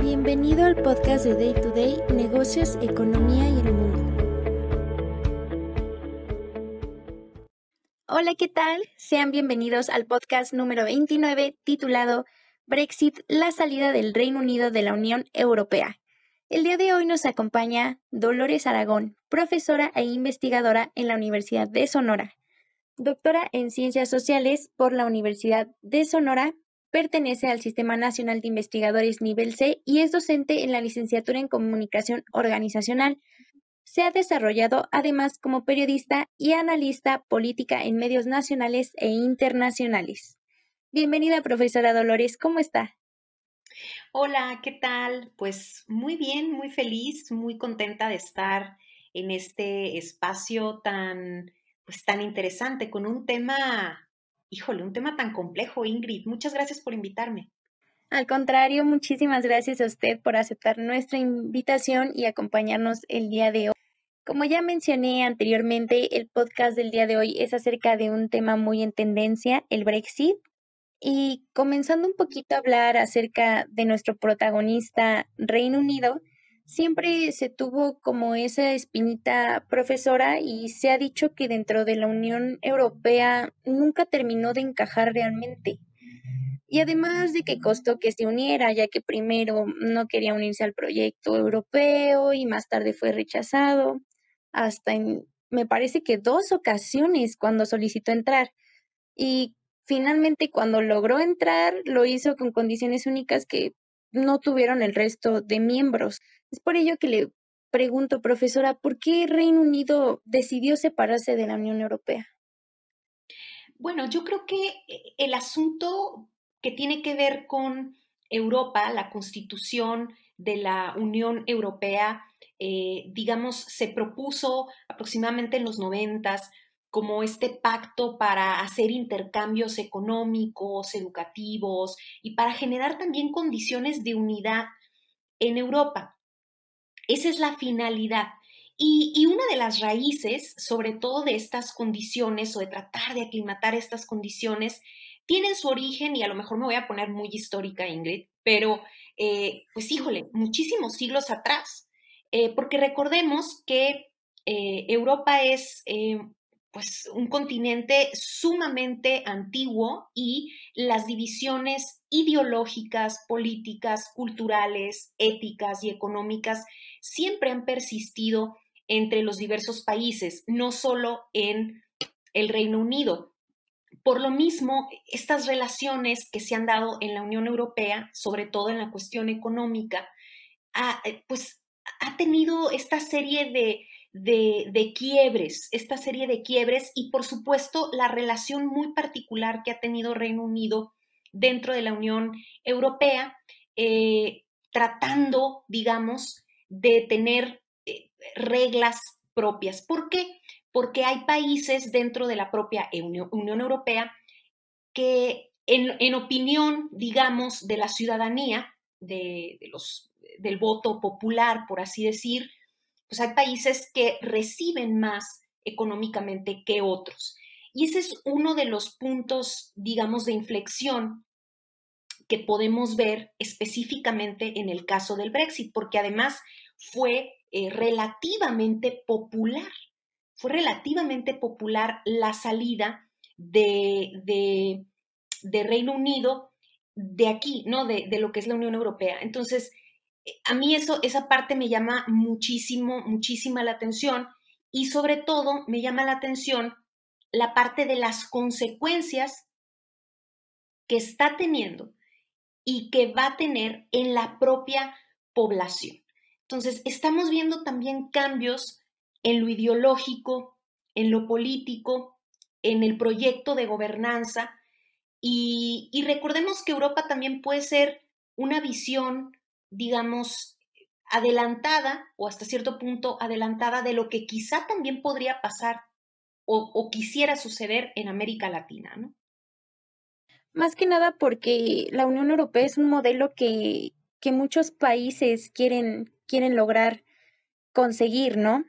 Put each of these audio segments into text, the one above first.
Bienvenido al podcast de Day to Day, Negocios, Economía y el Mundo. Hola, ¿qué tal? Sean bienvenidos al podcast número 29 titulado Brexit, la salida del Reino Unido de la Unión Europea. El día de hoy nos acompaña Dolores Aragón, profesora e investigadora en la Universidad de Sonora, doctora en Ciencias Sociales por la Universidad de Sonora Pertenece al Sistema Nacional de Investigadores Nivel C y es docente en la licenciatura en Comunicación Organizacional. Se ha desarrollado además como periodista y analista política en medios nacionales e internacionales. Bienvenida, profesora Dolores, ¿cómo está? Hola, ¿qué tal? Pues muy bien, muy feliz, muy contenta de estar en este espacio tan, pues tan interesante con un tema híjole, un tema tan complejo, Ingrid. Muchas gracias por invitarme. Al contrario, muchísimas gracias a usted por aceptar nuestra invitación y acompañarnos el día de hoy. Como ya mencioné anteriormente, el podcast del día de hoy es acerca de un tema muy en tendencia, el Brexit. Y comenzando un poquito a hablar acerca de nuestro protagonista, Reino Unido, siempre se tuvo como esa espinita profesora y se ha dicho que dentro de la Unión Europea nunca terminó de encajar realmente. Y además de que costó que se uniera, ya que primero no quería unirse al proyecto europeo y más tarde fue rechazado, hasta en, me parece que dos ocasiones cuando solicitó entrar. Y finalmente cuando logró entrar, lo hizo con condiciones únicas que no tuvieron el resto de miembros. Es por ello que le pregunto, profesora, ¿por qué Reino Unido decidió separarse de la Unión Europea? Bueno, yo creo que eh, el asunto que tiene que ver con Europa, la constitución de la Unión Europea, eh, digamos, se propuso aproximadamente en los noventas como este pacto para hacer intercambios económicos, educativos y para generar también condiciones de unidad en Europa. Esa es la finalidad. Y, una de las raíces, sobre todo de estas condiciones o de tratar de aclimatar estas condiciones, tienen su origen, y a lo mejor me voy a poner muy histórica, Ingrid, pero eh, pues híjole, muchísimos siglos atrás, eh, porque recordemos que eh, Europa es pues un continente sumamente antiguo y las divisiones ideológicas, políticas, culturales, éticas y económicas siempre han persistido entre los diversos países, no solo en el Reino Unido. Por lo mismo, estas relaciones que se han dado en la Unión Europea, sobre todo en la cuestión económica, eh, pues ha tenido esta serie de de, quiebres, esta serie de quiebres y por supuesto la relación muy particular que ha tenido Reino Unido dentro de la Unión Europea, eh, tratando, digamos, de tener eh, reglas propias. ¿Por qué? Porque hay países dentro de la propia Unión, Europea que en, opinión, digamos, de la ciudadanía, de, los, del voto popular, por así decir, pues hay países que reciben más económicamente que otros. Y ese es uno de los puntos, digamos, de inflexión que podemos ver específicamente en el caso del Brexit, porque además fue eh, relativamente popular, fue relativamente popular la salida de, Reino Unido de aquí, ¿no? De, de, lo que es la Unión Europea. Entonces, a mí eso, esa parte me llama muchísimo, muchísima la atención y sobre todo me llama la atención la parte de las consecuencias que está teniendo y que va a tener en la propia población. Entonces, estamos viendo también cambios en lo ideológico, en lo político, en el proyecto de gobernanza y, y recordemos que Europa también puede ser una visión digamos, adelantada o hasta cierto punto adelantada de lo que quizá también podría pasar o, quisiera suceder en América Latina, ¿no? Más que nada porque la Unión Europea es un modelo que, que muchos países quieren, quieren lograr conseguir, ¿no?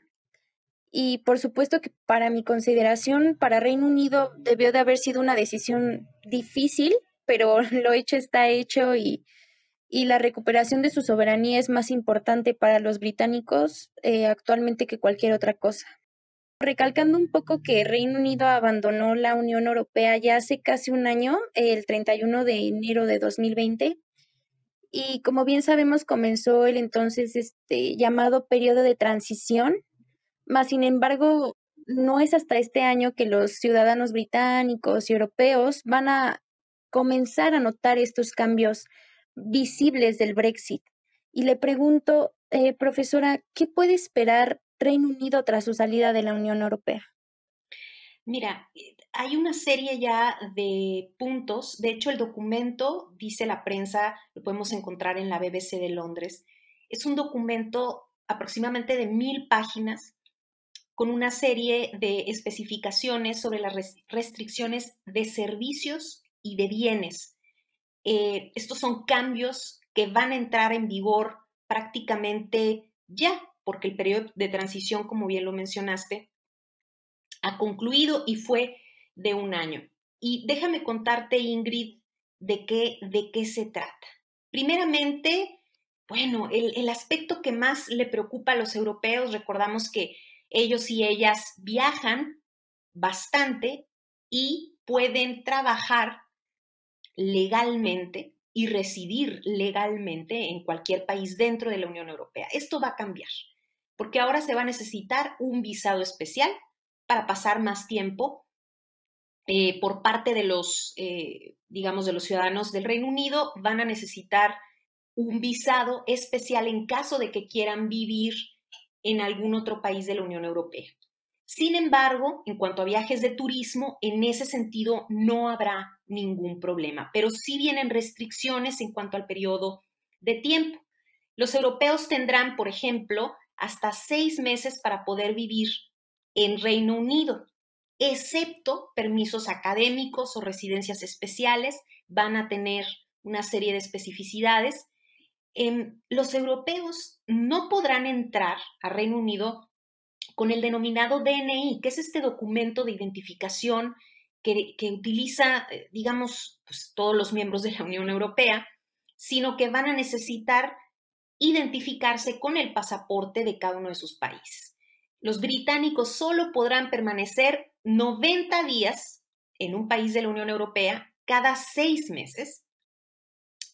Y por supuesto que para mi consideración, para Reino Unido debió de haber sido una decisión difícil pero lo hecho está hecho y, y la recuperación de su soberanía es más importante para los británicos eh, actualmente que cualquier otra cosa. Recalcando un poco que Reino Unido abandonó la Unión Europea ya hace casi un año, el 31 de enero de 2020, y como bien sabemos comenzó el entonces este llamado periodo de transición, más sin embargo no es hasta este año que los ciudadanos británicos y europeos van a comenzar a notar estos cambios visibles del Brexit. Y le pregunto, eh, profesora, ¿qué puede esperar Reino Unido tras su salida de la Unión Europea? Mira, eh, hay una serie ya de puntos. De hecho, el documento, dice la prensa, lo podemos encontrar en la BBC de Londres. Es un documento aproximadamente de mil páginas con una serie de especificaciones sobre las restricciones de servicios y de bienes. Eh, estos son cambios que van a entrar en vigor prácticamente ya, porque el periodo de transición, como bien lo mencionaste, ha concluido y fue de un año. Y déjame contarte, Ingrid, de qué, de qué se trata. Primeramente, bueno, el, el aspecto que más le preocupa a los europeos, recordamos que ellos y ellas viajan bastante y pueden trabajar legalmente y residir legalmente en cualquier país dentro de la Unión Europea. Esto va a cambiar, porque ahora se va a necesitar un visado especial para pasar más tiempo eh, por parte de los, eh, digamos, de los ciudadanos del Reino Unido. Van a necesitar un visado especial en caso de que quieran vivir en algún otro país de la Unión Europea. Sin embargo, en cuanto a viajes de turismo, en ese sentido no habrá ningún problema, pero sí vienen restricciones en cuanto al periodo de tiempo. Los europeos tendrán, por ejemplo, hasta seis meses para poder vivir en Reino Unido, excepto permisos académicos o residencias especiales, van a tener una serie de especificidades. Em, los europeos no podrán entrar a Reino Unido con el denominado DNI, que es este documento de identificación que, utiliza, eh, digamos, pues, todos los miembros de la Unión Europea, sino que van a necesitar identificarse con el pasaporte de cada uno de sus países. Los británicos solo podrán permanecer 90 días en un país de la Unión Europea cada seis meses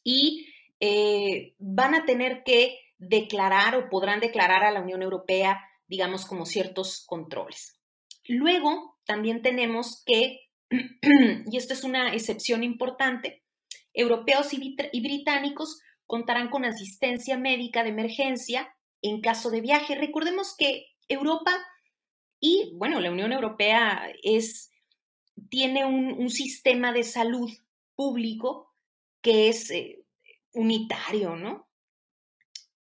y eh, van a tener que declarar o podrán declarar a la Unión Europea digamos, como ciertos controles. Luego, también tenemos que, y esto es una excepción importante, europeos y, británicos contarán con asistencia médica de emergencia en caso de viaje. Recordemos que Europa y, bueno, la Unión Europea es, tiene un, sistema de salud público que es eh, unitario, ¿no?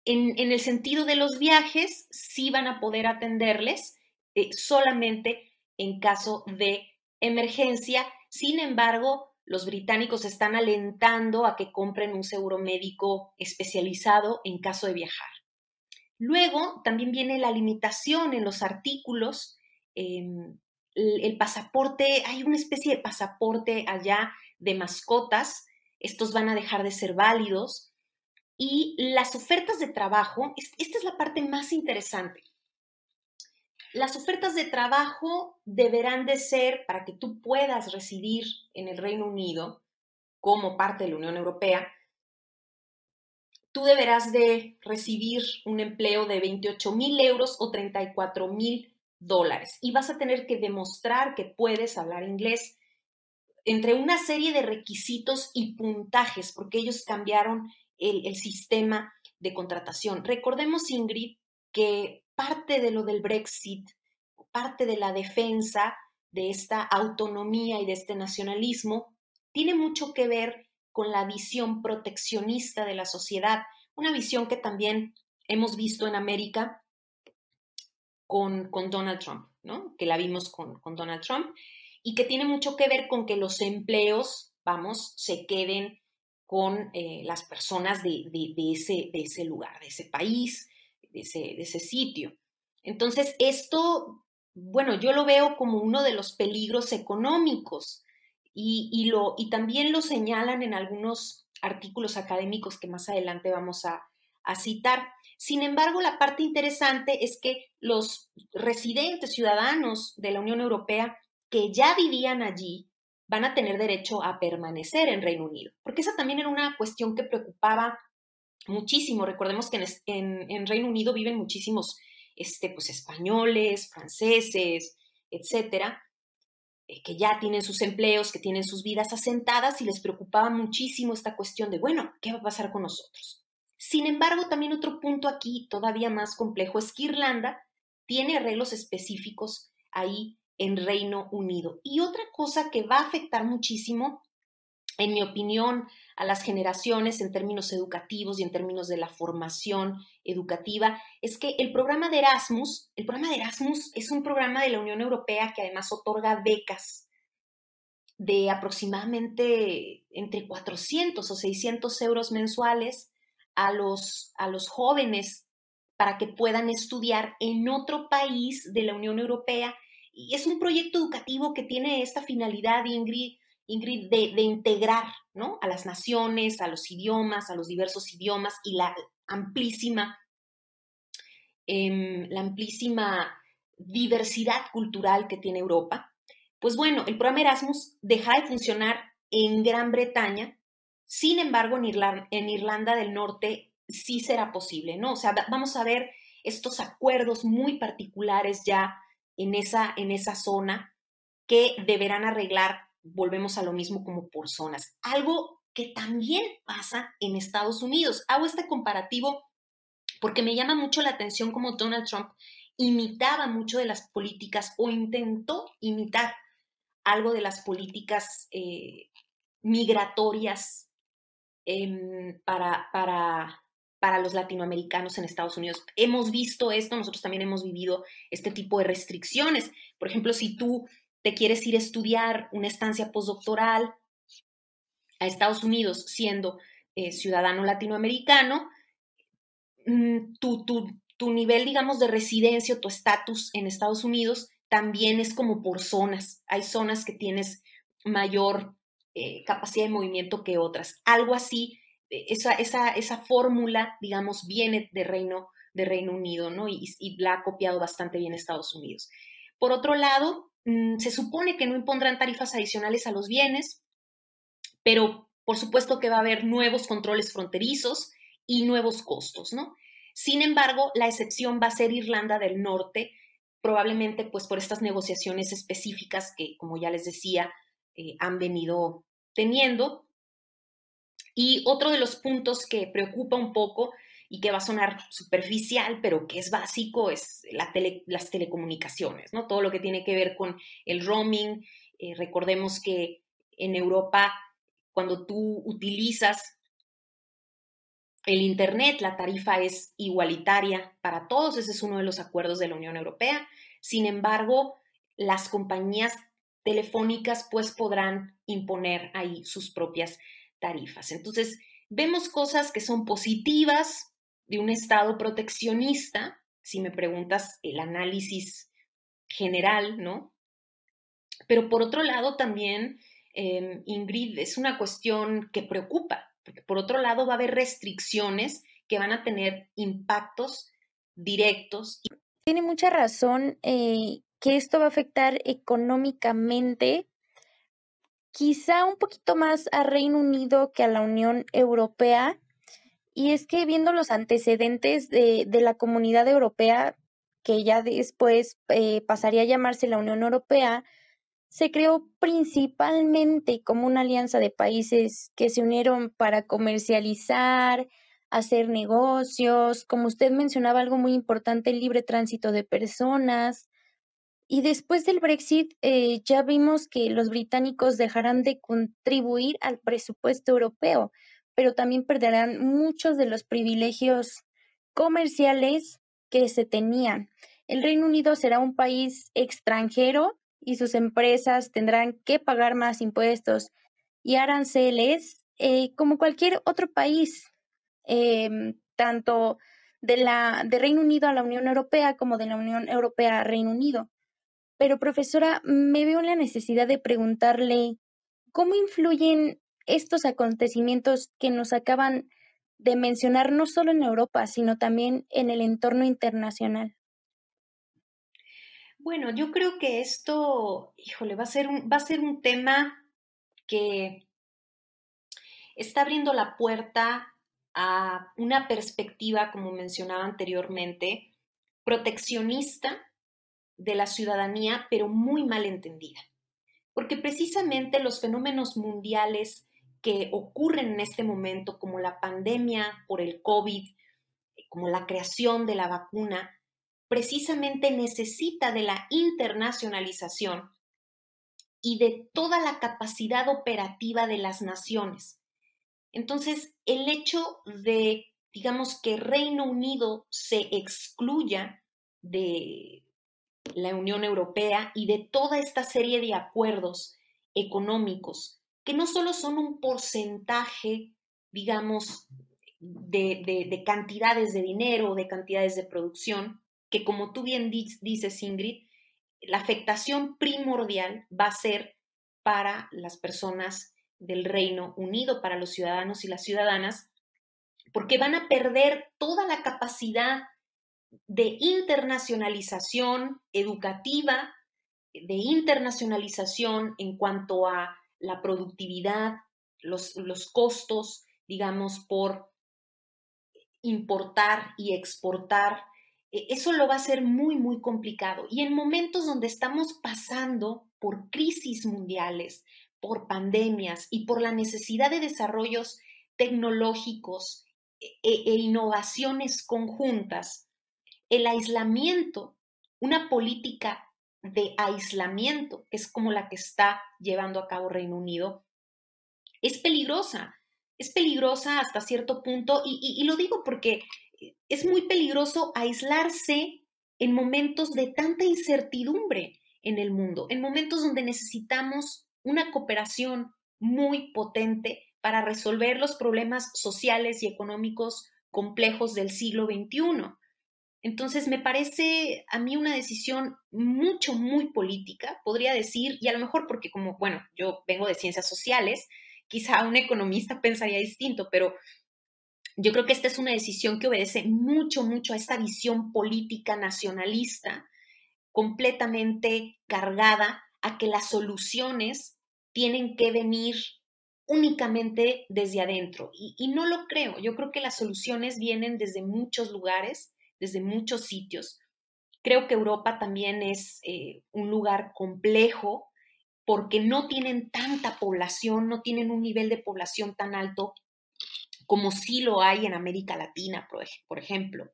En, el sentido de los viajes, sí van a poder atenderles eh, solamente en caso de emergencia. Sin embargo, los británicos están alentando a que compren un seguro médico especializado en caso de viajar. Luego, también viene la limitación en los artículos. Em, el, pasaporte, hay una especie de pasaporte allá de mascotas. Estos van a dejar de ser válidos. Y las ofertas de trabajo, esta es la parte más interesante. Las ofertas de trabajo deberán de ser para que tú puedas residir en el Reino Unido como parte de la Unión Europea. Tú deberás de recibir un empleo de 28 mil euros o 34 mil dólares y vas a tener que demostrar que puedes hablar inglés entre una serie de requisitos y puntajes, porque ellos cambiaron el, sistema de contratación. Recordemos, Ingrid, que parte de lo del Brexit, parte de la defensa de esta autonomía y de este nacionalismo, tiene mucho que ver con la visión proteccionista de la sociedad, una visión que también hemos visto en América con, con Donald Trump, ¿no? que la vimos con, con Donald Trump, y que tiene mucho que ver con que los empleos, vamos, se queden con eh, las personas de, de, ese, lugar, de ese país, de ese, sitio. Entonces, esto, bueno, yo lo veo como uno de los peligros económicos y, lo, y también lo señalan en algunos artículos académicos que más adelante vamos a, a citar. Sin embargo, la parte interesante es que los residentes ciudadanos de la Unión Europea que ya vivían allí van a tener derecho a permanecer en Reino Unido, porque esa también era una cuestión que preocupaba muchísimo. Recordemos que en, Reino Unido viven muchísimos este, pues, españoles, franceses, etcétera, eh, que ya tienen sus empleos, que tienen sus vidas asentadas y les preocupaba muchísimo esta cuestión de, bueno, ¿qué va a pasar con nosotros? Sin embargo, también otro punto aquí todavía más complejo es que Irlanda tiene arreglos específicos ahí en Reino Unido. Y otra cosa que va a afectar muchísimo en mi opinión, a las generaciones en términos educativos y en términos de la formación educativa, es que el programa de Erasmus, el programa Erasmus es un programa de la Unión Europea que además otorga becas de aproximadamente entre 400 o 600 euros mensuales a los, a los jóvenes para que puedan estudiar en otro país de la Unión Europea. Y es un proyecto educativo que tiene esta finalidad, Ingrid, Ingrid, de, integrar ¿no? a las naciones, a los idiomas, a los diversos idiomas y la amplísima, em, la amplísima diversidad cultural que tiene Europa. Pues bueno, el programa Erasmus deja de funcionar en Gran Bretaña, sin embargo, en Irlanda, en Irlanda del Norte sí será posible, ¿no? O sea, vamos a ver estos acuerdos muy particulares ya en esa, en esa zona que deberán arreglar volvemos a lo mismo como por zonas. Algo que también pasa en Estados Unidos. Hago este comparativo porque me llama mucho la atención como Donald Trump imitaba mucho de las políticas o intentó imitar algo de las políticas eh, migratorias em, para, para, para los latinoamericanos en Estados Unidos. Hemos visto esto, nosotros también hemos vivido este tipo de restricciones. Por ejemplo, si tú te quieres ir a estudiar una estancia postdoctoral a Estados Unidos siendo eh, ciudadano latinoamericano, mm, tu, nivel, digamos, de residencia o tu estatus en Estados Unidos también es como por zonas. Hay zonas que tienes mayor eh, capacidad de movimiento que otras. Algo así, eh, esa, fórmula, digamos, viene de Reino, Unido, ¿no? Y la ha copiado bastante bien Estados Unidos. Por otro lado, Mm, se supone que no impondrán tarifas adicionales a los bienes, pero por supuesto que va a haber nuevos controles fronterizos y nuevos costos, ¿no? Sin embargo, la excepción va a ser Irlanda del Norte, probablemente pues por estas negociaciones específicas que, como ya les decía, eh, han venido teniendo. Y otro de los puntos que preocupa un poco y que va a sonar superficial, pero que es básico, es las telecomunicaciones, ¿no? Todo lo que tiene que ver con el roaming. Eh, recordemos que en Europa, cuando tú utilizas el Internet, la tarifa es igualitaria para todos, ese es uno de los acuerdos de la Unión Europea. Sin embargo, las compañías telefónicas pues podrán imponer ahí sus propias tarifas. Entonces, vemos cosas que son positivas, de un Estado proteccionista, si me preguntas el análisis general, ¿no? Pero por otro lado también, em, Ingrid, es una cuestión que preocupa, porque por otro lado va a haber restricciones que van a tener impactos directos. Tiene mucha razón eh, que esto va a afectar económicamente quizá un poquito más a Reino Unido que a la Unión Europea, y es que viendo los antecedentes de, de la comunidad europea, que ya después eh, pasaría a llamarse la Unión Europea, se creó principalmente como una alianza de países que se unieron para comercializar, hacer negocios, como usted mencionaba algo muy importante, el libre tránsito de personas. Y después del Brexit eh, ya vimos que los británicos dejarán de contribuir al presupuesto europeo pero también perderán muchos de los privilegios comerciales que se tenían. El Reino Unido será un país extranjero y sus empresas tendrán que pagar más impuestos y aranceles eh, como cualquier otro país, em, tanto de la de Reino Unido a la Unión Europea como de la Unión Europea a Reino Unido. Pero profesora, me veo en la necesidad de preguntarle ¿cómo influyen estos acontecimientos que nos acaban de mencionar no solo en Europa, sino también en el entorno internacional? Bueno, yo creo que esto, híjole, va a ser un, va a ser un tema que está abriendo la puerta a una perspectiva, como mencionaba anteriormente, proteccionista de la ciudadanía, pero muy mal entendida. Porque precisamente los fenómenos mundiales que ocurren en este momento, como la pandemia por el COVID, como la creación de la vacuna, precisamente necesita de la internacionalización y de toda la capacidad operativa de las naciones. Entonces, el hecho de, digamos, que Reino Unido se excluya de la Unión Europea y de toda esta serie de acuerdos económicos, que no solo son un porcentaje, digamos, de, cantidades de dinero, de cantidades de producción, que como tú bien dices, Ingrid, la afectación primordial va a ser para las personas del Reino Unido, para los ciudadanos y las ciudadanas, porque van a perder toda la capacidad de internacionalización educativa, de internacionalización en cuanto a la productividad, los, los costos, digamos, por importar y exportar. E, eso lo va a ser muy, muy complicado. Y en momentos donde estamos pasando por crisis mundiales, por pandemias y por la necesidad de desarrollos tecnológicos e, e, e innovaciones conjuntas, el aislamiento, una política de aislamiento, que es como la que está llevando a cabo Reino Unido, es peligrosa. Es peligrosa hasta cierto punto y, lo digo porque es muy peligroso aislarse en momentos de tanta incertidumbre en el mundo, en momentos donde necesitamos una cooperación muy potente para resolver los problemas sociales y económicos complejos del siglo XXI. Entonces, me parece a mí una decisión mucho, muy política, podría decir, y a lo mejor porque como, bueno, yo vengo de ciencias sociales, quizá un economista pensaría distinto, pero yo creo que esta es una decisión que obedece mucho, mucho a esta visión política nacionalista, completamente cargada a que las soluciones tienen que venir únicamente desde adentro. Y, no lo creo, yo creo que las soluciones vienen desde muchos lugares desde muchos sitios. Creo que Europa también es eh, un lugar complejo porque no tienen tanta población, no tienen un nivel de población tan alto como sí lo hay en América Latina, por, ejemplo.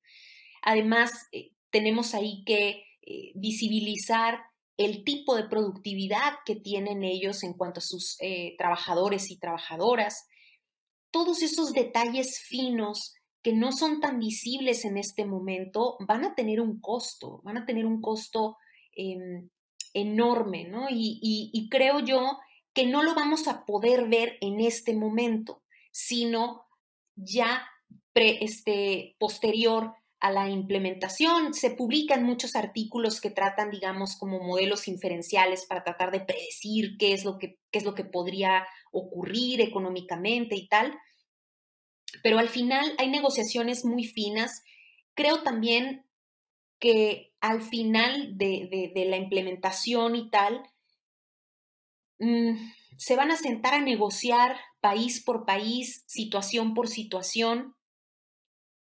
Además, eh, tenemos ahí que eh, visibilizar el tipo de productividad que tienen ellos en cuanto a sus trabajadores y trabajadoras. Todos esos detalles finos que no son tan visibles en este momento van a tener un costo, van a tener un costo em, enorme, ¿no? Y, creo yo que no lo vamos a poder ver en este momento, sino ya este, posterior a la implementación. Se publican muchos artículos que tratan, digamos, como modelos inferenciales para tratar de predecir qué es lo que, qué es lo que podría ocurrir económicamente y tal pero al final hay negociaciones muy finas. Creo también que al final de, la implementación y tal, mm, se van a sentar a negociar país por país, situación por situación,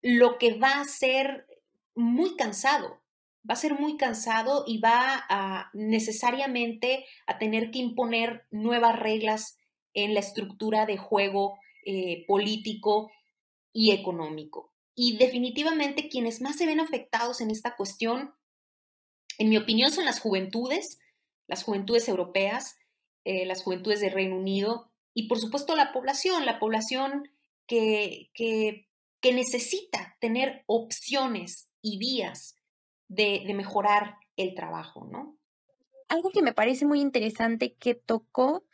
lo que va a ser muy cansado, va a ser muy cansado y va necesariamente a tener que imponer nuevas reglas en la estructura de juego eh, político y económico. Y definitivamente quienes más se ven afectados en esta cuestión, en mi opinión, son las juventudes, las juventudes europeas, eh, las juventudes del Reino Unido y por supuesto la población, la población que, que, necesita tener opciones y vías de, de mejorar el trabajo, ¿no? Algo que me parece muy interesante que tocó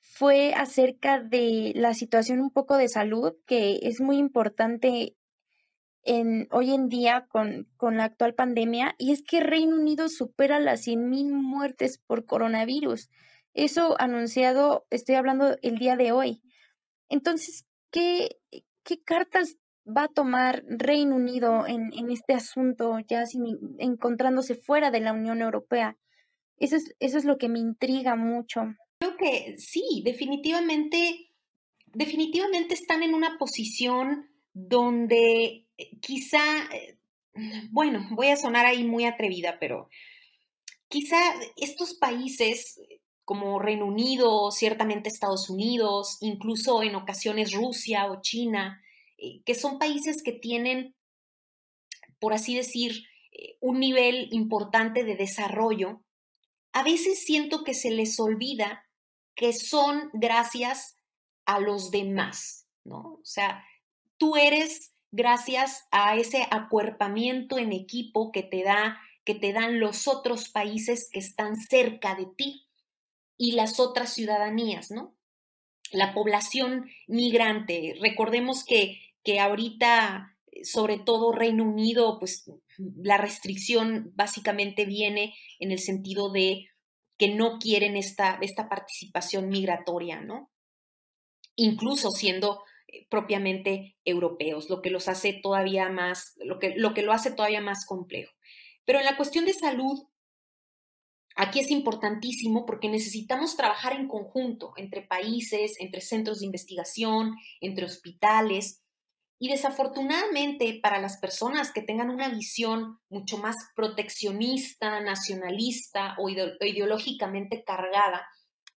fue acerca de la situación un poco de salud, que es muy importante en, hoy en día con, con la actual pandemia, y es que Reino Unido supera las 100.000 muertes por coronavirus. Eso anunciado, estoy hablando el día de hoy. Entonces, ¿qué, qué cartas va a tomar Reino Unido en, en este asunto, ya sin, encontrándose fuera de la Unión Europea? Eso es, eso es lo que me intriga mucho. Que sí, definitivamente, definitivamente están en una posición donde eh, quizá, eh, bueno, voy a sonar ahí muy atrevida, pero quizá estos países como Reino Unido, ciertamente Estados Unidos, incluso en ocasiones Rusia o China, eh, que son países que tienen, por así decir, un nivel importante de desarrollo, a veces siento que se les olvida que son gracias a los demás, ¿no? O sea, tú eres gracias a ese acuerpamiento en equipo que te da que te dan los otros países que están cerca de ti y las otras ciudadanías, ¿no? La población migrante, recordemos que, que ahorita, sobre todo Reino Unido, pues la restricción básicamente viene en el sentido de que no quieren esta, esta participación migratoria, ¿no? Incluso siendo eh, propiamente europeos, lo que los hace todavía más, lo que, lo que lo hace todavía más complejo. Pero en la cuestión de salud, aquí es importantísimo porque necesitamos trabajar en conjunto entre países, entre centros de investigación, entre hospitales, y desafortunadamente para las personas que tengan una visión mucho más proteccionista, nacionalista o ideológicamente cargada,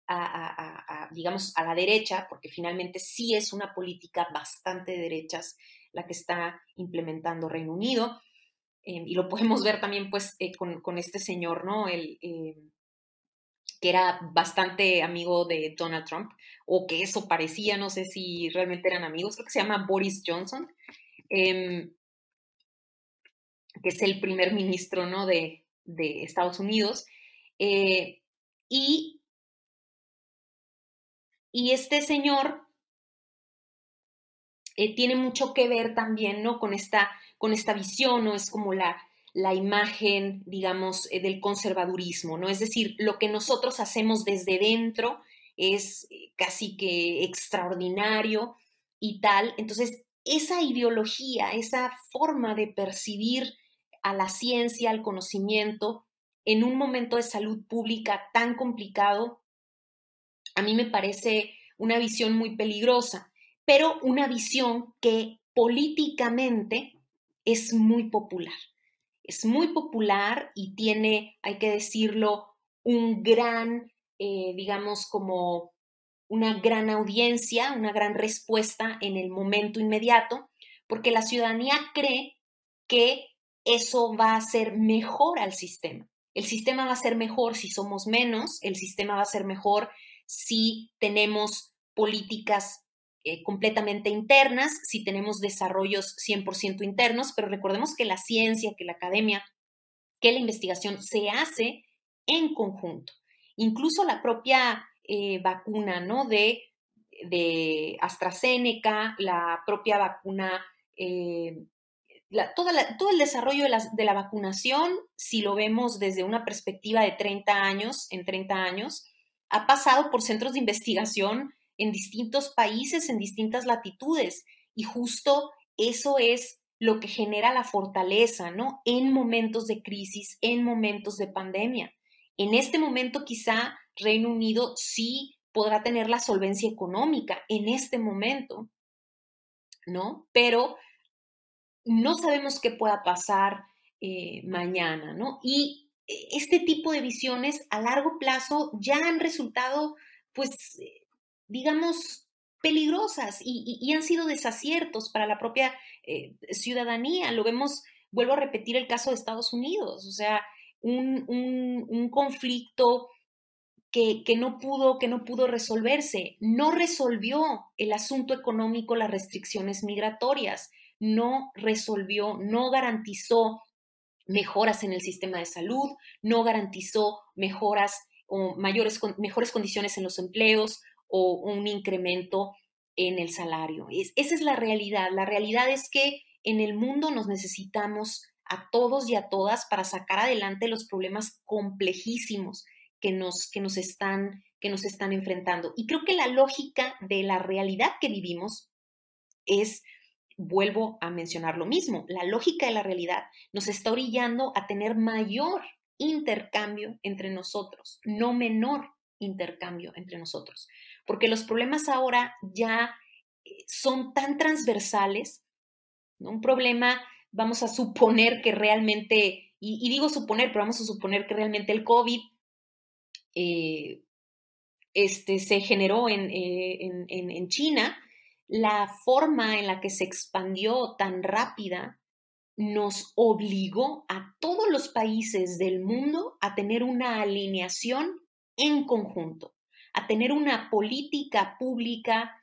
a, digamos, a la derecha, porque finalmente sí es una política bastante de derechas la que está implementando Reino Unido, eh, y lo podemos ver también pues eh, con, este señor, ¿no? El, eh, que era bastante amigo de Donald Trump, o que eso parecía, no sé si realmente eran amigos, creo que se llama Boris Johnson, em, que es el primer ministro ¿no? de, Estados Unidos. Eh, y, y este señor eh, tiene mucho que ver también ¿no? con, esta, con esta visión, ¿no? es como la, la imagen, digamos, eh, del conservadurismo, ¿no? Es decir, lo que nosotros hacemos desde dentro es eh, casi que extraordinario y tal. Entonces, esa ideología, esa forma de percibir a la ciencia, al conocimiento, en un momento de salud pública tan complicado, a mí me parece una visión muy peligrosa, pero una visión que políticamente es muy popular es muy popular y tiene, hay que decirlo, un gran, eh, digamos, como una gran audiencia, una gran respuesta en el momento inmediato, porque la ciudadanía cree que eso va a ser mejor al sistema. El sistema va a ser mejor si somos menos, el sistema va a ser mejor si tenemos políticas eh, completamente internas, si tenemos desarrollos 100% internos, pero recordemos que la ciencia, que la academia, que la investigación se hace en conjunto. Incluso la propia eh, vacuna, ¿no? De, de, AstraZeneca, la propia vacuna, eh, todo el desarrollo de la, de la, vacunación, si lo vemos desde una perspectiva de 30 años, en 30 años, ha pasado por centros de investigación en distintos países, en distintas latitudes. Y justo eso es lo que genera la fortaleza, ¿no? En momentos de crisis, en momentos de pandemia. En este momento quizá Reino Unido sí podrá tener la solvencia económica en este momento, ¿no? Pero no sabemos qué pueda pasar eh, mañana, ¿no? Y este tipo de visiones a largo plazo ya han resultado, pues, digamos, peligrosas y, han sido desaciertos para la propia eh, ciudadanía. Lo vemos, vuelvo a repetir el caso de Estados Unidos, o sea, un, conflicto que, que, no pudo, que no pudo resolverse. No resolvió el asunto económico, las restricciones migratorias, no resolvió, no garantizó mejoras en el sistema de salud, no garantizó mejoras o mayores, mejores condiciones en los empleos, o un incremento en el salario. esa es la realidad. La realidad es que en el mundo nos necesitamos a todos y a todas para sacar adelante los problemas complejísimos que nos, que nos están que nos están enfrentando. Y creo que la lógica de la realidad que vivimos es, vuelvo a mencionar lo mismo, la lógica de la realidad nos está orillando a tener mayor intercambio entre nosotros, no menor intercambio entre nosotros, porque los problemas ahora ya eh, son tan transversales. Un problema, vamos a suponer que realmente, y, digo suponer, pero vamos a suponer que realmente el COVID eh, este, se generó en, eh, en, en China, la forma en la que se expandió tan rápida nos obligó a todos los países del mundo a tener una alineación en conjunto, a tener una política pública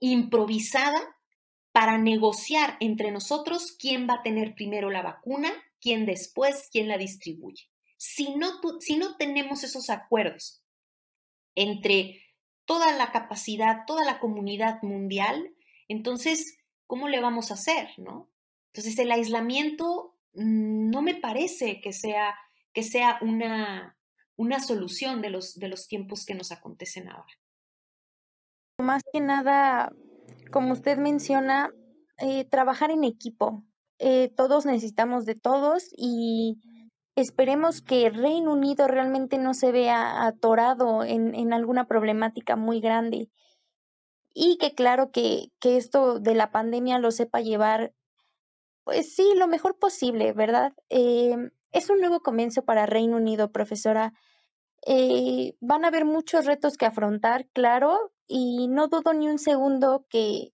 improvisada para negociar entre nosotros quién va a tener primero la vacuna, quién después, quién la distribuye. Si no, si no tenemos esos acuerdos entre toda la capacidad, toda la comunidad mundial, entonces, ¿cómo le vamos a hacer? ¿no? Entonces, el aislamiento mm, no me parece que sea, que sea una, una solución de los, de los tiempos que nos acontecen ahora. Más que nada, como usted menciona, eh, trabajar en equipo. Eh, todos necesitamos de todos y esperemos que Reino Unido realmente no se vea atorado en, en alguna problemática muy grande y que claro que, que esto de la pandemia lo sepa llevar, pues sí, lo mejor posible, ¿verdad? Em, es un nuevo comienzo para Reino Unido, profesora. Eh, van a haber muchos retos que afrontar, claro, y no dudo ni un segundo que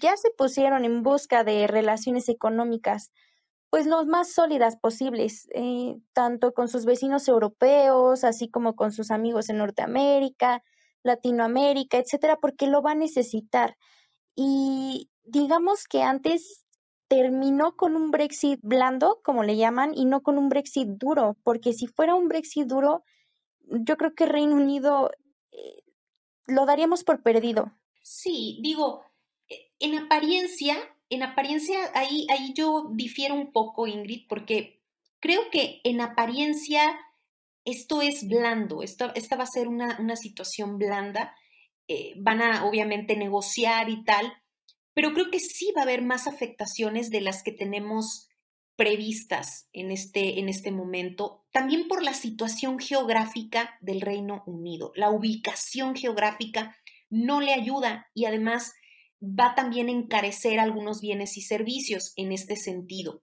ya se pusieron en busca de relaciones económicas pues los más sólidas posibles, eh, tanto con sus vecinos europeos, así como con sus amigos en Norteamérica, Latinoamérica, etcétera, porque lo va a necesitar. Y digamos que antes terminó con un Brexit blando, como le llaman, y no con un Brexit duro, porque si fuera un Brexit duro, yo creo que Reino Unido eh, lo daríamos por perdido. Sí, digo, eh, en apariencia en apariencia, ahí, ahí yo difiero un poco, Ingrid, porque creo que en apariencia esto es blando, esta, esta va a ser una, una situación blanda, eh, van a obviamente negociar y tal, pero creo que sí va a haber más afectaciones de las que tenemos previstas en este, en este momento, también por la situación geográfica del Reino Unido. La ubicación geográfica no le ayuda y además va también a encarecer algunos bienes y servicios en este sentido.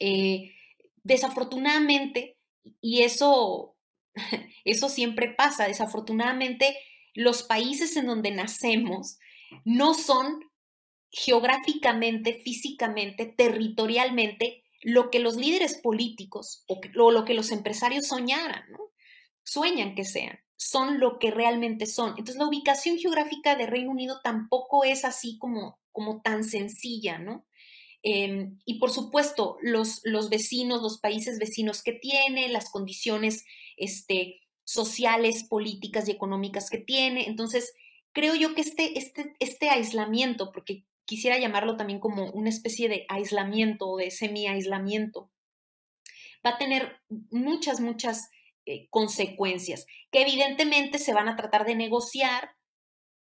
Eh, desafortunadamente, y eso, eso siempre pasa, desafortunadamente los países en donde nacemos no son geográficamente, físicamente, territorialmente lo que los líderes políticos o, lo que los empresarios soñaran, ¿no? sueñan que sean son lo que realmente son. Entonces, la ubicación geográfica de Reino Unido tampoco es así como, como tan sencilla, ¿no? Em, y por supuesto, los, los, vecinos, los países vecinos que tiene, las condiciones este, sociales, políticas y económicas que tiene. Entonces, creo yo que este, este, este aislamiento, porque quisiera llamarlo también como una especie de aislamiento o de semi-aislamiento, va a tener muchas, muchas eh, consecuencias, que evidentemente se van a tratar de negociar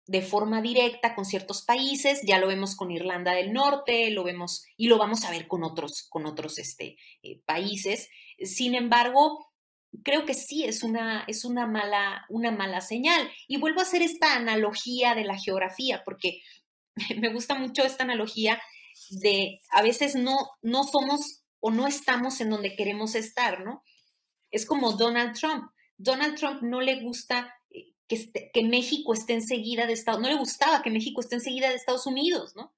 de forma directa con ciertos países, ya lo vemos con Irlanda del Norte, lo vemos y lo vamos a ver con otros, con otros este, eh, países. Sin embargo, creo que sí es una, es una mala, una mala señal. Y vuelvo a hacer esta analogía de la geografía, porque me gusta mucho esta analogía de a veces no, no somos o no estamos en donde queremos estar, ¿no? Es como Donald Trump. Donald Trump no le gusta eh, que, que México esté enseguida de Estados no le gustaba que México esté enseguida de Estados Unidos, ¿no?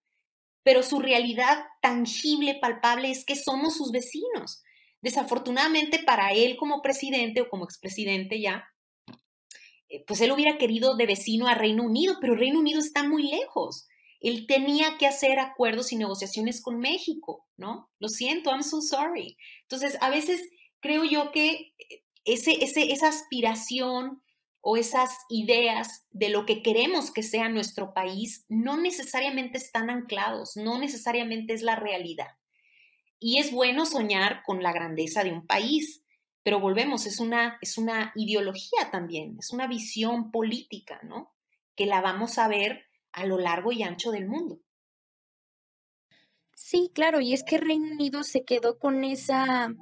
Pero su realidad tangible, palpable, es que somos sus vecinos. Desafortunadamente para él como presidente o como expresidente ya, eh, pues él hubiera querido de vecino a Reino Unido, pero Reino Unido está muy lejos. Él tenía que hacer acuerdos y negociaciones con México, ¿no? Lo siento, I'm so sorry. Entonces, a veces creo yo que ese, esa aspiración o esas ideas de lo que queremos que sea nuestro país no necesariamente están anclados, no necesariamente es la realidad. Y es bueno soñar con la grandeza de un país, pero volvemos, es una, es una ideología también, es una visión política, ¿no? Que la vamos a ver a lo largo y ancho del mundo. Sí, claro, y es que Reino Unido se quedó con esa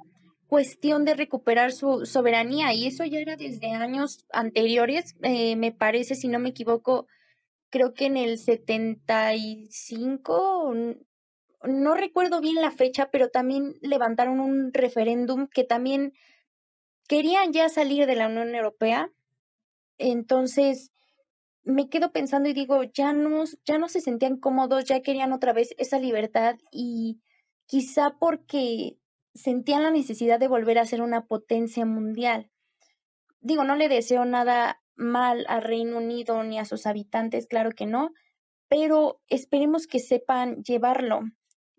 cuestión de recuperar su soberanía y eso ya era desde años anteriores, eh, me parece, si no me equivoco, creo que en el 75, no recuerdo bien la fecha, pero también levantaron un referéndum que también querían ya salir de la Unión Europea. Entonces, me quedo pensando y digo, ya no, ya no se sentían cómodos, ya querían otra vez esa libertad y quizá porque sentían la necesidad de volver a ser una potencia mundial. Digo, no le deseo nada mal a Reino Unido ni a sus habitantes, claro que no, pero esperemos que sepan llevarlo.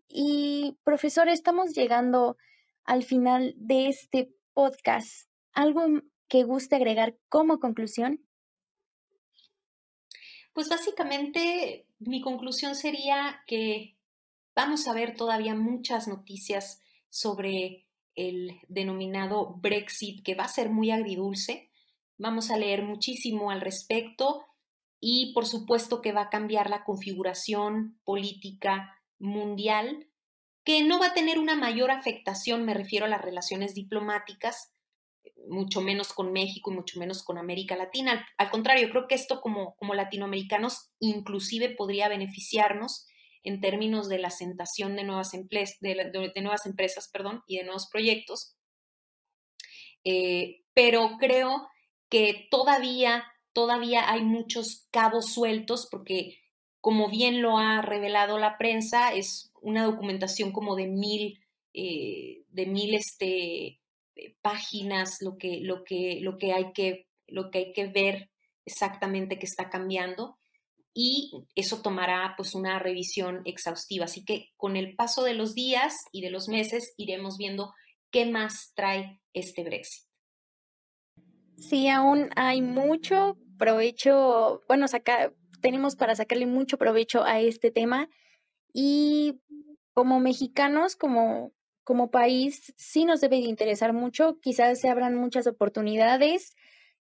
Y profesor, estamos llegando al final de este podcast. ¿Algo que guste agregar como conclusión? Pues básicamente mi conclusión sería que vamos a ver todavía muchas noticias sobre el denominado Brexit, que va a ser muy agridulce. Vamos a leer muchísimo al respecto y por supuesto que va a cambiar la configuración política mundial, que no va a tener una mayor afectación, me refiero a las relaciones diplomáticas, mucho menos con México y mucho menos con América Latina. Al, contrario, creo que esto como, como latinoamericanos inclusive podría beneficiarnos en términos de la asentación de nuevas, de, nuevas empresas perdón, y de nuevos proyectos. Eh, pero creo que todavía, todavía hay muchos cabos sueltos porque, como bien lo ha revelado la prensa, es una documentación como de mil, eh, de este, páginas lo que, lo, que, lo, que hay que, lo que hay que ver exactamente que está cambiando y eso tomará pues una revisión exhaustiva. Así que con el paso de los días y de los meses iremos viendo qué más trae este Brexit. Sí, aún hay mucho provecho, bueno, saca, tenemos para sacarle mucho provecho a este tema y como mexicanos, como como país sí nos debe de interesar mucho, quizás se abran muchas oportunidades.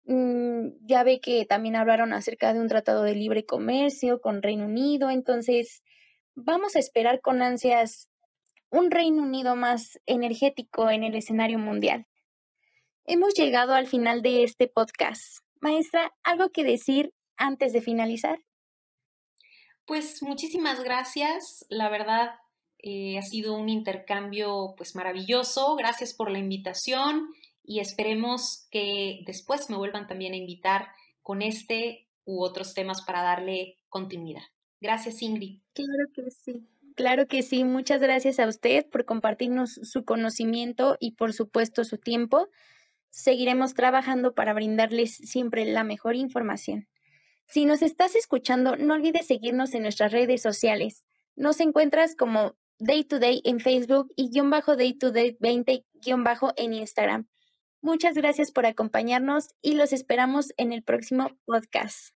Mm, ya ve que también hablaron acerca de un tratado de libre comercio con Reino Unido, entonces vamos a esperar con ansias un Reino Unido más energético en el escenario mundial. Hemos llegado al final de este podcast. Maestra, ¿algo que decir antes de finalizar? Pues muchísimas gracias. La verdad, eh, ha sido un intercambio pues maravilloso. Gracias por la invitación y esperemos que después me vuelvan también a invitar con este u otros temas para darle continuidad. Gracias, Ingrid. Claro que sí. Claro que sí. Muchas gracias a usted por compartirnos su conocimiento y por supuesto su tiempo. Seguiremos trabajando para brindarles siempre la mejor información. Si nos estás escuchando, no olvides seguirnos en nuestras redes sociales. Nos encuentras como Day to Day en Facebook y guion bajo Day to Day 20 guion bajo en Instagram. Muchas gracias por acompañarnos y los esperamos en el próximo podcast.